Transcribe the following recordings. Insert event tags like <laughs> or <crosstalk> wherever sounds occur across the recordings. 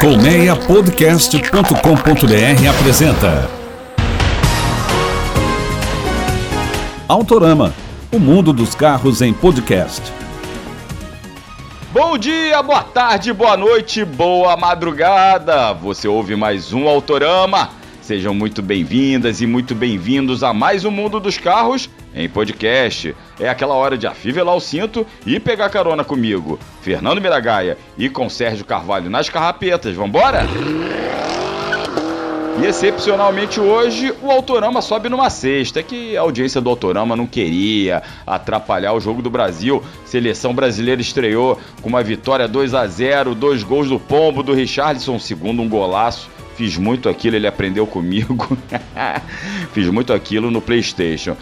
Colmeiapodcast.com.br apresenta Autorama, o mundo dos carros em podcast. Bom dia, boa tarde, boa noite, boa madrugada. Você ouve mais um Autorama. Sejam muito bem-vindas e muito bem-vindos a mais um mundo dos carros em podcast. É aquela hora de afivelar o cinto e pegar carona comigo, Fernando Miragaia e com Sérgio Carvalho nas carrapetas. Vambora? E excepcionalmente hoje o Autorama sobe numa sexta, que a audiência do Autorama não queria atrapalhar o jogo do Brasil. Seleção brasileira estreou com uma vitória 2 a 0, dois gols do Pombo, do Richarlison, segundo um golaço. Fiz muito aquilo, ele aprendeu comigo. <laughs> Fiz muito aquilo no PlayStation.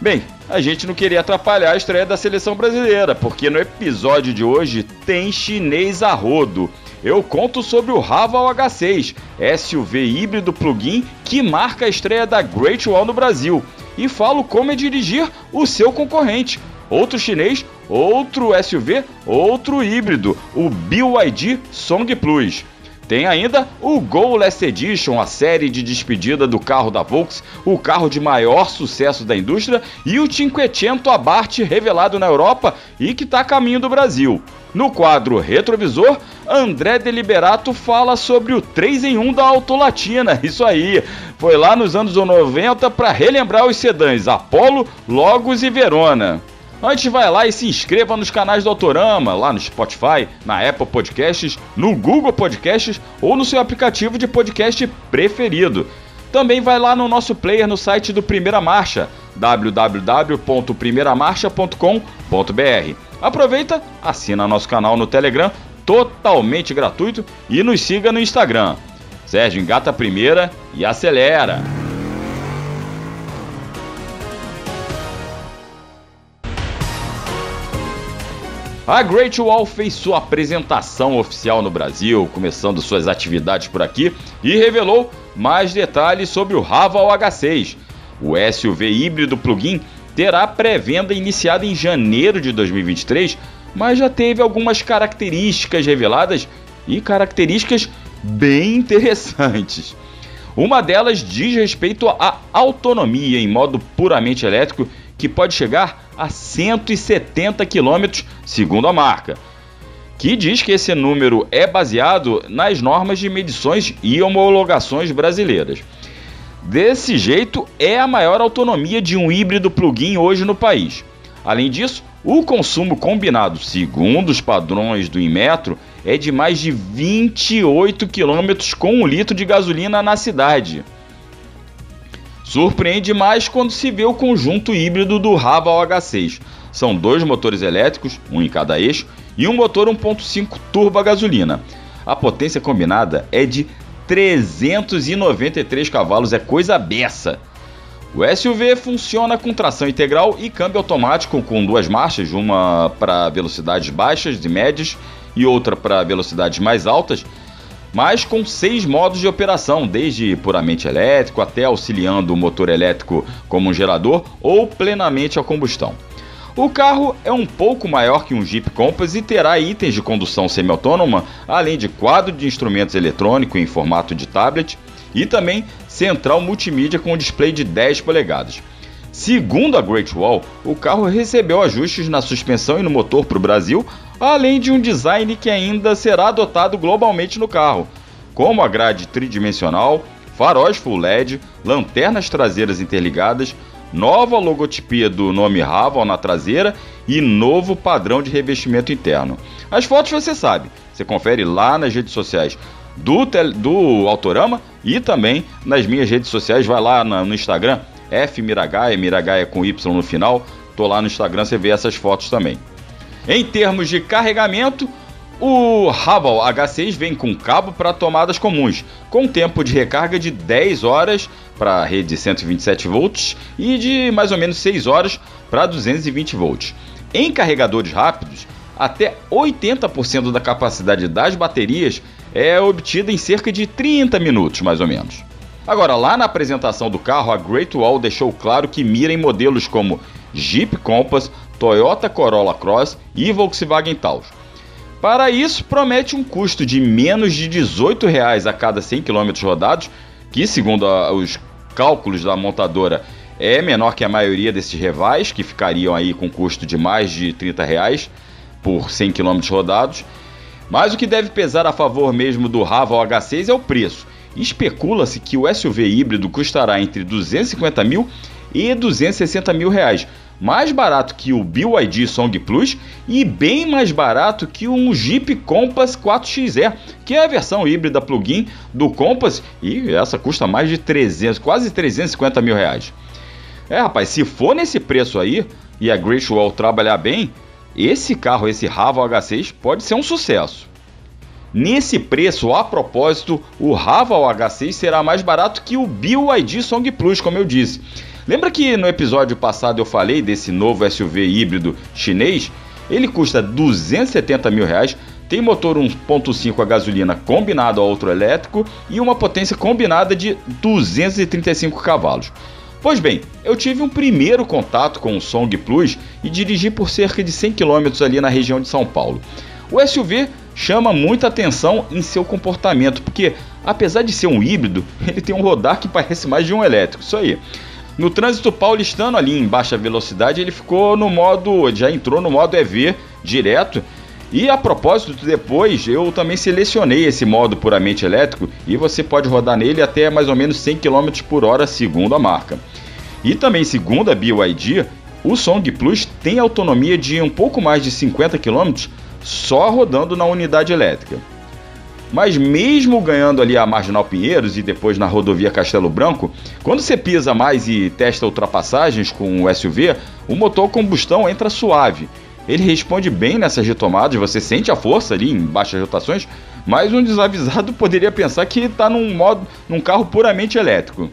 Bem, a gente não queria atrapalhar a estreia da seleção brasileira, porque no episódio de hoje tem chinês a rodo eu conto sobre o Raval H6, SUV híbrido plug-in que marca a estreia da Great Wall no Brasil, e falo como é dirigir o seu concorrente, outro chinês, outro SUV, outro híbrido, o BYD Song Plus. Tem ainda o Gol Last Edition, a série de despedida do carro da Volks, o carro de maior sucesso da indústria, e o Cinquecento Abarth revelado na Europa e que está a caminho do Brasil. No quadro Retrovisor, André Deliberato fala sobre o 3 em 1 da Autolatina. <laughs> Isso aí, foi lá nos anos 90 para relembrar os sedãs Apollo, Logos e Verona. Antes vai lá e se inscreva nos canais do Autorama, lá no Spotify, na Apple Podcasts, no Google Podcasts ou no seu aplicativo de podcast preferido. Também vai lá no nosso player no site do Primeira Marcha, www.primeiramarcha.com.br. Aproveita, assina nosso canal no Telegram, totalmente gratuito, e nos siga no Instagram. Sérgio engata a primeira e acelera! A Great Wall fez sua apresentação oficial no Brasil, começando suas atividades por aqui, e revelou mais detalhes sobre o Raval H6, o SUV híbrido plug-in terá pré-venda iniciada em janeiro de 2023, mas já teve algumas características reveladas e características bem interessantes. Uma delas diz respeito à autonomia em modo puramente elétrico, que pode chegar a 170 km, segundo a marca, que diz que esse número é baseado nas normas de medições e homologações brasileiras. Desse jeito, é a maior autonomia de um híbrido plug-in hoje no país. Além disso, o consumo combinado, segundo os padrões do Inmetro, é de mais de 28 km com um litro de gasolina na cidade. Surpreende mais quando se vê o conjunto híbrido do Raval H6. São dois motores elétricos, um em cada eixo, e um motor 1.5 turbo a gasolina. A potência combinada é de 393 cavalos, é coisa beça. O SUV funciona com tração integral e câmbio automático com duas marchas, uma para velocidades baixas e médias e outra para velocidades mais altas, mas com seis modos de operação, desde puramente elétrico até auxiliando o motor elétrico como um gerador ou plenamente a combustão. O carro é um pouco maior que um Jeep Compass e terá itens de condução semi-autônoma, além de quadro de instrumentos eletrônico em formato de tablet e também central multimídia com display de 10 polegadas. Segundo a Great Wall, o carro recebeu ajustes na suspensão e no motor para o Brasil, além de um design que ainda será adotado globalmente no carro, como a grade tridimensional, faróis full LED, lanternas traseiras interligadas, nova logotipia do nome Raval na traseira e novo padrão de revestimento interno. As fotos você sabe, você confere lá nas redes sociais do, do Autorama e também nas minhas redes sociais, vai lá no Instagram, F Miragaia, Miragaia com Y no final, tô lá no Instagram, você vê essas fotos também. Em termos de carregamento, o Haval H6 vem com cabo para tomadas comuns, com tempo de recarga de 10 horas para a rede de 127 volts e de mais ou menos 6 horas para 220 volts. Em carregadores rápidos, até 80% da capacidade das baterias é obtida em cerca de 30 minutos, mais ou menos. Agora, lá na apresentação do carro, a Great Wall deixou claro que mira em modelos como Jeep Compass, Toyota Corolla Cross e Volkswagen Taos Para isso, promete um custo de menos de 18 reais a cada 100 km rodados, que, segundo a, os cálculos da montadora, é menor que a maioria desses rivais, que ficariam aí com custo de mais de 30 reais por 100 km rodados. Mas o que deve pesar a favor mesmo do Raval H6 é o preço. Especula-se que o SUV híbrido custará entre 250 mil e 260 mil reais, mais barato que o BYD Song Plus e bem mais barato que um Jeep Compass 4XE, que é a versão híbrida plug-in do Compass e essa custa mais de 300, quase 350 mil reais. É, rapaz, se for nesse preço aí e a Great Wall trabalhar bem, esse carro, esse Raval H6, pode ser um sucesso. Nesse preço, a propósito, o Raval H6 será mais barato que o BYD Song Plus, como eu disse. Lembra que no episódio passado eu falei desse novo SUV híbrido chinês? Ele custa 270 mil reais, tem motor 1.5 a gasolina combinado a outro elétrico e uma potência combinada de 235 cavalos. Pois bem, eu tive um primeiro contato com o Song Plus e dirigi por cerca de 100 km ali na região de São Paulo. O SUV chama muita atenção em seu comportamento, porque apesar de ser um híbrido, <laughs> ele tem um rodar que parece mais de um elétrico. Isso aí. No trânsito paulistano ali em baixa velocidade, ele ficou no modo, já entrou no modo EV direto. E a propósito, depois eu também selecionei esse modo puramente elétrico e você pode rodar nele até mais ou menos 100 km por hora, segundo a marca. E também, segundo a BYD, o Song Plus tem autonomia de um pouco mais de 50 km só rodando na unidade elétrica. Mas mesmo ganhando ali a Marginal Pinheiros e depois na rodovia Castelo Branco, quando você pisa mais e testa ultrapassagens com o SUV, o motor combustão entra suave. Ele responde bem nessas retomadas, você sente a força ali em baixas rotações, mas um desavisado <laughs> poderia pensar que está num modo, num carro puramente elétrico.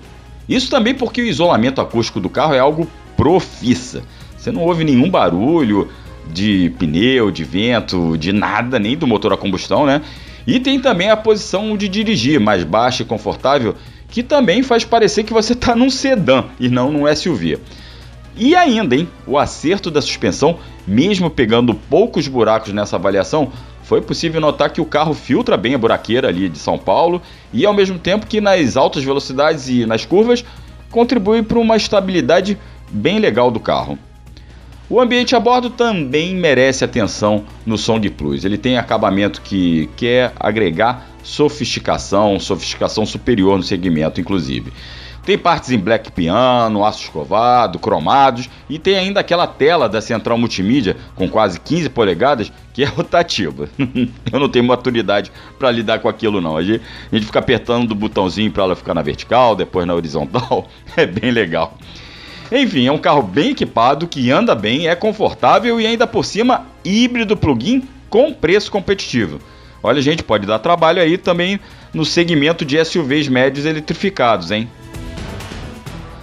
Isso também porque o isolamento acústico do carro é algo profissa. Você não ouve nenhum barulho de pneu, de vento, de nada, nem do motor a combustão, né? E tem também a posição de dirigir, mais baixa e confortável, que também faz parecer que você está num sedã e não num SUV. E ainda, hein, o acerto da suspensão, mesmo pegando poucos buracos nessa avaliação, foi possível notar que o carro filtra bem a buraqueira ali de São Paulo e ao mesmo tempo que nas altas velocidades e nas curvas contribui para uma estabilidade bem legal do carro. O ambiente a bordo também merece atenção no Song Plus. Ele tem acabamento que quer agregar sofisticação, sofisticação superior no segmento, inclusive. Tem partes em black piano, aço escovado, cromados e tem ainda aquela tela da central multimídia com quase 15 polegadas que é <laughs> rotativa. Eu não tenho maturidade para lidar com aquilo não. A gente, a gente fica apertando o botãozinho para ela ficar na vertical, depois na horizontal. <laughs> É bem legal. Enfim, é um carro bem equipado, que anda bem, é confortável e ainda por cima híbrido plug-in com preço competitivo. Olha, gente, pode dar trabalho aí também no segmento de SUVs médios eletrificados, hein?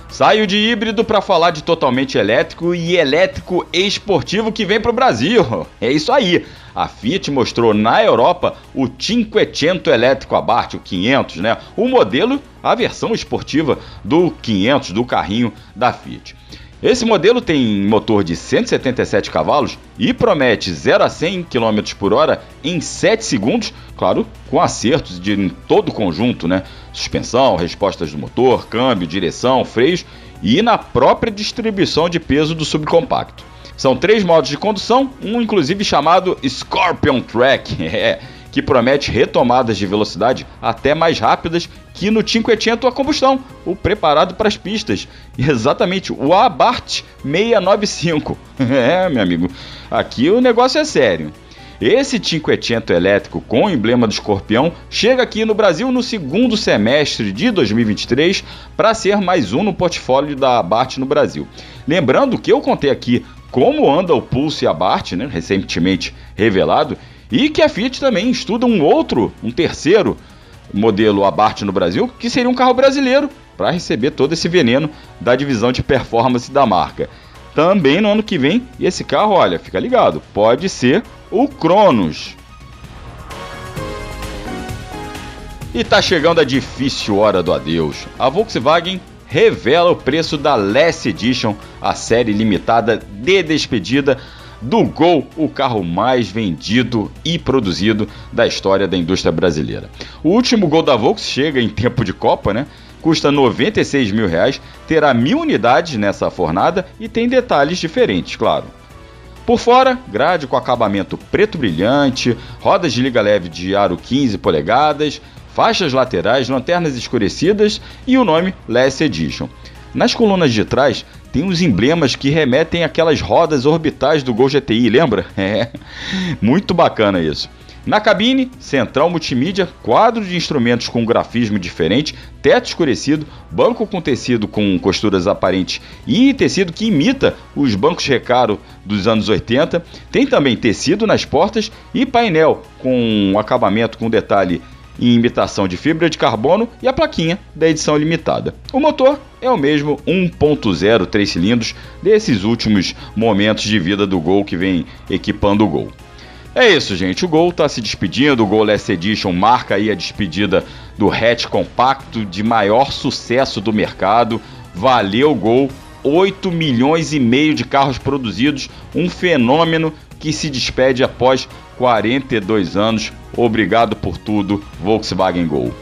Saio de híbrido para falar de totalmente elétrico e elétrico esportivo que vem para o Brasil. É isso aí. A Fiat mostrou na Europa o Cinquecento elétrico Abarth, o 500, né? O modelo, a versão esportiva do 500, do carrinho da Fiat. Esse modelo tem motor de 177 cavalos e promete 0 a 100 km por hora em 7 segundos, claro, com acertos de em todo o conjunto, né? Suspensão, respostas do motor, câmbio, direção, freios e na própria distribuição de peso do subcompacto. São três modos de condução, um inclusive chamado Scorpion Track, <laughs> é, que promete retomadas de velocidade até mais rápidas que no Cinquecento a combustão, o preparado para as pistas. Exatamente, o Abarth 695. <laughs> É, meu amigo, aqui o negócio é sério. Esse Cinquecento elétrico com o emblema do escorpião chega aqui no Brasil no segundo semestre de 2023 para ser mais um no portfólio da Abarth no Brasil. Lembrando que eu contei aqui como anda o Pulse Abarth, né, recentemente revelado, e que a Fiat também estuda um outro, um terceiro modelo Abarth no Brasil, que seria um carro brasileiro, para receber todo esse veneno da divisão de performance da marca. Também no ano que vem, e esse carro, olha, fica ligado, pode ser o Cronos. E tá chegando a difícil hora do adeus. A Volkswagen revela o preço da Less Edition, a série limitada de despedida do Gol, o carro mais vendido e produzido da história da indústria brasileira. O último Gol da Volks chega em tempo de Copa, né? Custa 96 mil reais, terá mil unidades nessa fornada e tem detalhes diferentes, claro. Por fora, grade com acabamento preto brilhante, rodas de liga leve de aro 15 polegadas, faixas laterais, lanternas escurecidas e o nome Less Edition. Nas colunas de trás tem os emblemas que remetem àquelas rodas orbitais do Gol GTI, lembra? <laughs> É, muito bacana isso. Na cabine, central multimídia, quadro de instrumentos com grafismo diferente, teto escurecido, banco com tecido com costuras aparentes e tecido que imita os bancos recaro dos anos 80. Tem também tecido nas portas e painel com acabamento com detalhe em imitação de fibra de carbono e a plaquinha da edição limitada. O motor é o mesmo 1.0 3 cilindros desses últimos momentos de vida do Gol que vem equipando o Gol. É isso, gente. O Gol está se despedindo. O Gol Less Edition marca aí a despedida do hatch compacto de maior sucesso do mercado. Valeu, Gol. 8 milhões e meio de carros produzidos, um fenômeno que se despede após 42 anos. Obrigado por tudo, Volkswagen Gol.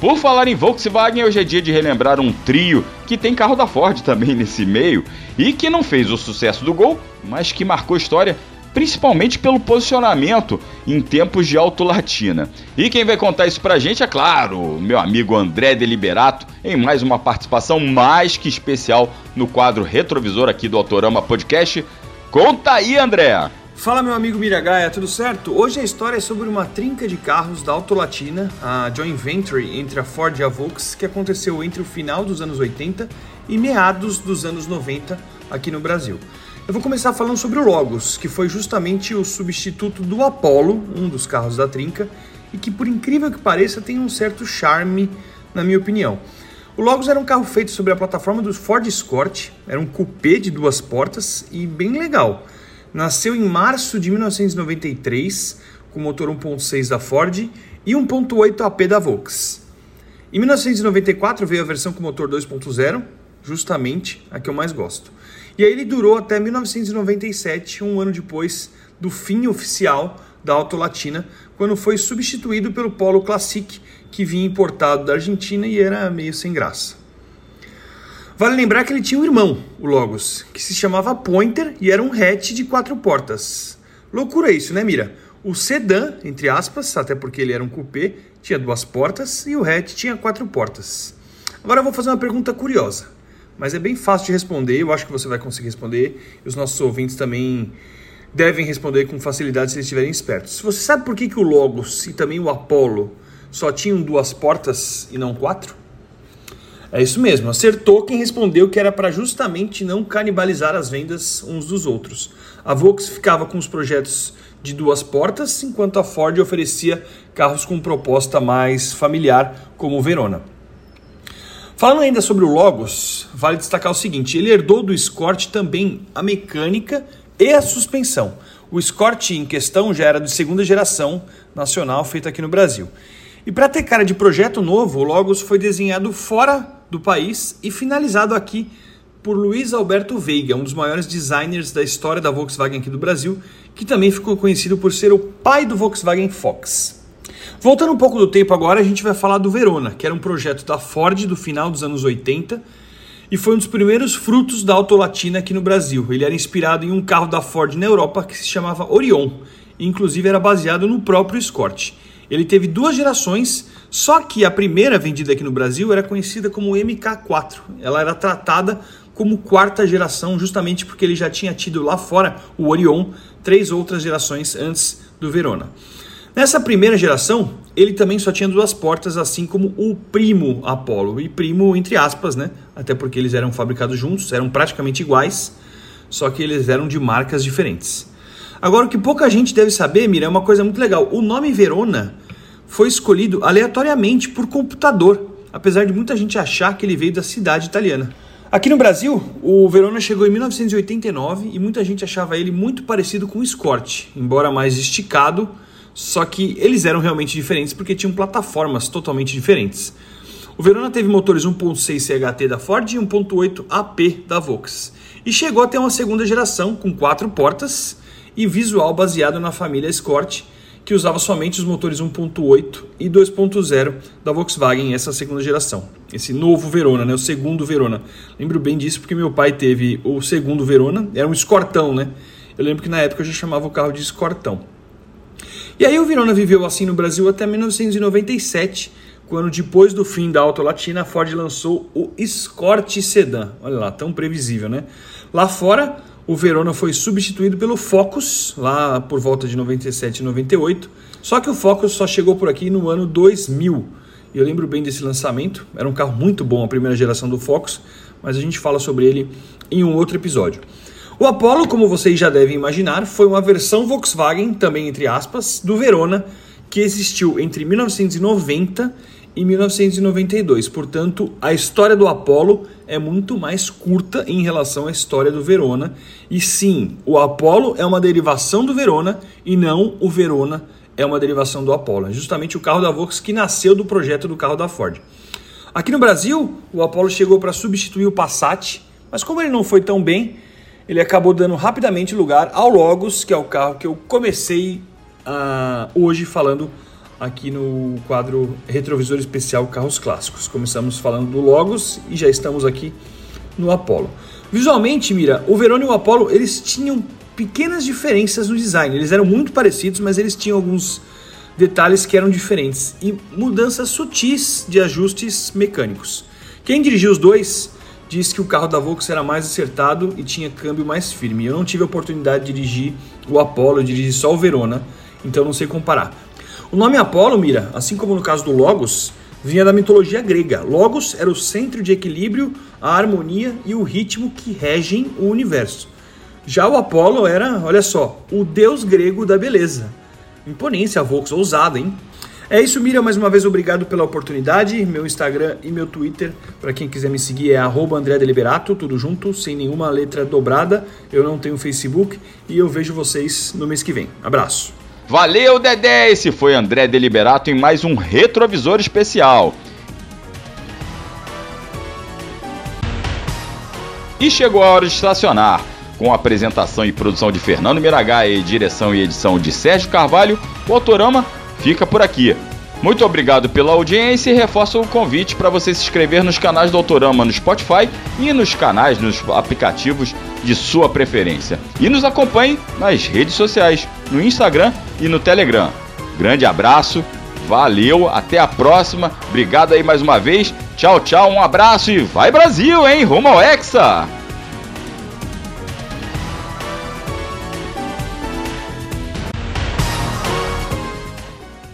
Por falar em Volkswagen, hoje é dia de relembrar um trio que tem carro da Ford também nesse meio e que não fez o sucesso do Gol, mas que marcou história principalmente pelo posicionamento em tempos de autolatina. E quem vai contar isso pra gente é claro, meu amigo André Deliberato, em mais uma participação mais que especial no quadro retrovisor aqui do Autorama Podcast. Conta aí, André! Fala meu amigo Miragaia, tudo certo? Hoje a história é sobre uma trinca de carros da Autolatina, a joint venture entre a Ford e a Volks, que aconteceu entre o final dos anos 80 e meados dos anos 90 aqui no Brasil. Eu vou começar falando sobre o Logos, que foi justamente o substituto do Apollo, um dos carros da trinca, e que por incrível que pareça tem um certo charme, na minha opinião. O Logos era um carro feito sobre a plataforma do Ford Escort, era um coupé de duas portas e bem legal. Nasceu em março de 1993, com motor 1.6 da Ford e 1.8 AP da Volks. Em 1994 veio a versão com motor 2.0, justamente a que eu mais gosto. E aí ele durou até 1997, um ano depois do fim oficial da Auto Latina, quando foi substituído pelo Polo Classic, que vinha importado da Argentina e era meio sem graça. Vale lembrar que ele tinha um irmão, o Logos, que se chamava Pointer e era um hatch de quatro portas. Loucura isso, né, Mira? O sedã, entre aspas, até porque ele era um coupé, tinha duas portas e o hatch tinha quatro portas. Agora eu vou fazer uma pergunta curiosa, mas é bem fácil de responder, eu acho que você vai conseguir responder e os nossos ouvintes também devem responder com facilidade se eles estiverem espertos. Você sabe por que, que o Logos e também o Apollo só tinham duas portas e não quatro? É isso mesmo, acertou quem respondeu que era para justamente não canibalizar as vendas uns dos outros. A Volks ficava com os projetos de duas portas, enquanto a Ford oferecia carros com proposta mais familiar, como o Verona. Falando ainda sobre o Logos, vale destacar o seguinte: ele herdou do Escort também a mecânica e a suspensão. O Escort em questão já era de segunda geração nacional, feito aqui no Brasil. E para ter cara de projeto novo, o Logos foi desenhado fora do país e finalizado aqui por Luiz Alberto Veiga, um dos maiores designers da história da Volkswagen aqui do Brasil, que também ficou conhecido por ser o pai do Volkswagen Fox. Voltando um pouco do tempo agora, a gente vai falar do Verona, que era um projeto da Ford do final dos anos 80 e foi um dos primeiros frutos da Autolatina aqui no Brasil. Ele era inspirado em um carro da Ford na Europa que se chamava Orion, e inclusive era baseado no próprio Escort. Ele teve duas gerações, só que a primeira vendida aqui no Brasil era conhecida como MK4. Ela era tratada como quarta geração, justamente porque ele já tinha tido lá fora o Orion, três outras gerações antes do Verona. Nessa primeira geração, ele também só tinha duas portas, assim como o primo Apollo. E primo entre aspas, né? Até porque eles eram fabricados juntos, eram praticamente iguais, só que eles eram de marcas diferentes. Agora, o que pouca gente deve saber, Mira, é uma coisa muito legal. O nome Verona foi escolhido aleatoriamente por computador, apesar de muita gente achar que ele veio da cidade italiana. Aqui no Brasil, o Verona chegou em 1989 e muita gente achava ele muito parecido com o Escort, embora mais esticado, só que eles eram realmente diferentes porque tinham plataformas totalmente diferentes. O Verona teve motores 1.6 CHT da Ford e 1.8 AP da Volkswagen. E chegou a ter uma segunda geração com quatro portas e visual baseado na família Escort, que usava somente os motores 1.8 e 2.0 da Volkswagen, essa segunda geração. Esse novo Verona, né? o segundo Verona. Lembro bem disso porque meu pai teve o segundo Verona, era um Escortão, né? Eu lembro que na época eu já chamava o carro de Escortão. E aí o Verona viveu assim no Brasil até 1997, quando depois do fim da Auto Latina, a Ford lançou o Escort Sedan. Olha lá, tão previsível, né? Lá fora, o Verona foi substituído pelo Focus, lá por volta de 97 e 98. Só que o Focus só chegou por aqui no ano 2000. E eu lembro bem desse lançamento. Era um carro muito bom, a primeira geração do Focus, mas a gente fala sobre ele em um outro episódio. O Apollo, como vocês já devem imaginar, foi uma versão Volkswagen, também entre aspas, do Verona, que existiu entre 1990 e 1992. Portanto, a história do Apollo é muito mais curta em relação à história do Verona. E sim, o Apollo é uma derivação do Verona e não o Verona é uma derivação do Apollo. É justamente o carro da Volkswagen que nasceu do projeto do carro da Ford. Aqui no Brasil, o Apollo chegou para substituir o Passat, mas como ele não foi tão bem, ele acabou dando rapidamente lugar ao Logos, que é o carro que eu comecei uh, hoje falando aqui no quadro Retrovisor Especial Carros Clássicos. Começamos falando do Logos e já estamos aqui no Apollo. Visualmente, Mira, o Verona e o Apollo, eles tinham pequenas diferenças no design. Eles eram muito parecidos, mas eles tinham alguns detalhes que eram diferentes e mudanças sutis de ajustes mecânicos. Quem dirigiu os dois disse que o carro da Volkswagen era mais acertado e tinha câmbio mais firme. Eu não tive a oportunidade de dirigir o Apollo, eu dirigi só o Verona, então não sei comparar. O nome Apolo, Mira, assim como no caso do Logos, vinha da mitologia grega. Logos era o centro de equilíbrio, a harmonia e o ritmo que regem o universo. Já o Apolo era, olha só, o deus grego da beleza. Imponência, Volks, ousada, hein? É isso, Mira. Mais uma vez, obrigado pela oportunidade. Meu Instagram e meu Twitter, para quem quiser me seguir, é André Deliberato, tudo junto, sem nenhuma letra dobrada. Eu não tenho Facebook e eu vejo vocês no mês que vem. Abraço. Valeu, Dedé! Esse foi André Deliberato em mais um retrovisor especial. E chegou a hora de estacionar. Com a apresentação e produção de Fernando Miragaia e direção e edição de Sérgio Carvalho, o Autorama fica por aqui. Muito obrigado pela audiência e reforço o convite para você se inscrever nos canais do Autorama no Spotify e nos canais nos aplicativos de sua preferência. E nos acompanhe nas redes sociais, no Instagram e no Telegram. Grande abraço, valeu, até a próxima. Obrigado aí mais uma vez. Tchau, tchau, um abraço e vai Brasil, hein? Rumo ao Hexa!